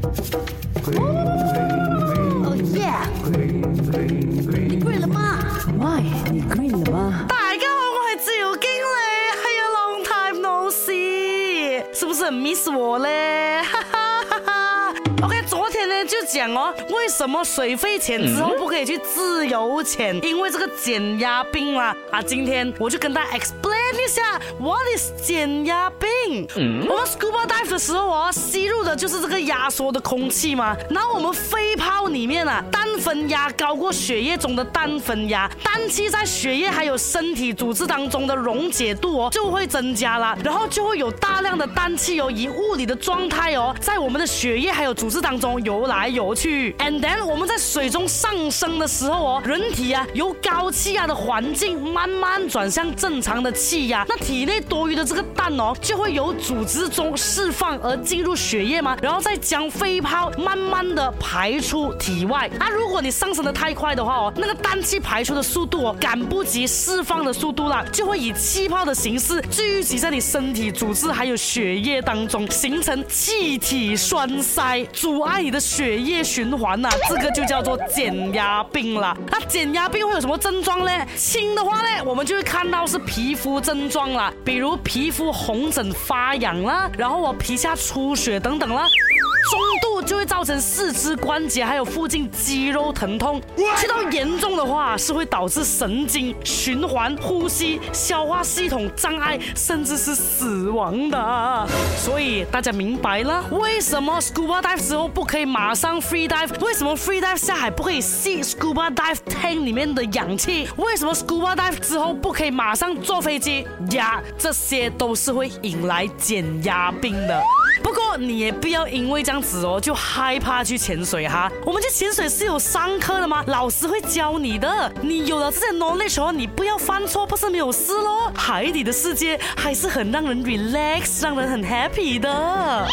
哦耶！你了吗？你了吗？大家好，我是自由经理，有 long time no see，是不是 m i 我嘞？哈哈 o k 昨天呢就讲哦，为什么水费钱之后不可以去自由潜？因为这个减压病啦啊！今天我就跟家 explain 一下，what is 减压病？嗯、我们 scuba dive 的时候哦，吸入的就是这个压缩的空气嘛。然后我们肺泡里面啊，氮分压高过血液中的氮分压，氮气在血液还有身体组织当中的溶解度哦，就会增加了。然后就会有大量的氮气哦，以物理的状态哦，在我们的血液还有组织当中游来游去。And then 我们在水中上升的时候哦，人体啊由高气压的环境慢慢转向正常的气压，那体内多余的这个氮哦，就会有。由组织中释放而进入血液吗？然后再将肺泡慢慢的排出体外。啊，如果你上升的太快的话哦，那个氮气排出的速度赶不及释放的速度了，就会以气泡的形式聚集在你身体组织还有血液当中，形成气体栓塞，阻碍你的血液循环呐。这个就叫做减压病了。那减压病会有什么症状呢？轻的话呢，我们就会看到是皮肤症状了，比如皮肤红疹。发痒啦，然后我皮下出血等等啦。中度就会造成四肢关节还有附近肌肉疼痛，去到严重的话是会导致神经、循环、呼吸、消化系统障碍，甚至是死亡的。所以大家明白了，为什么 scuba dive 之后不可以马上 free dive？为什么 free dive 下海不可以吸 scuba dive tank 里面的氧气？为什么 scuba dive 之后不可以马上坐飞机？呀，这些都是会引。来减压病的，不过你也不要因为这样子哦，就害怕去潜水哈。我们去潜水是有上课的吗？老师会教你的。你有了这些能力之后，你不要犯错，不是没有事咯。海底的世界还是很让人 relax，让人很 happy 的。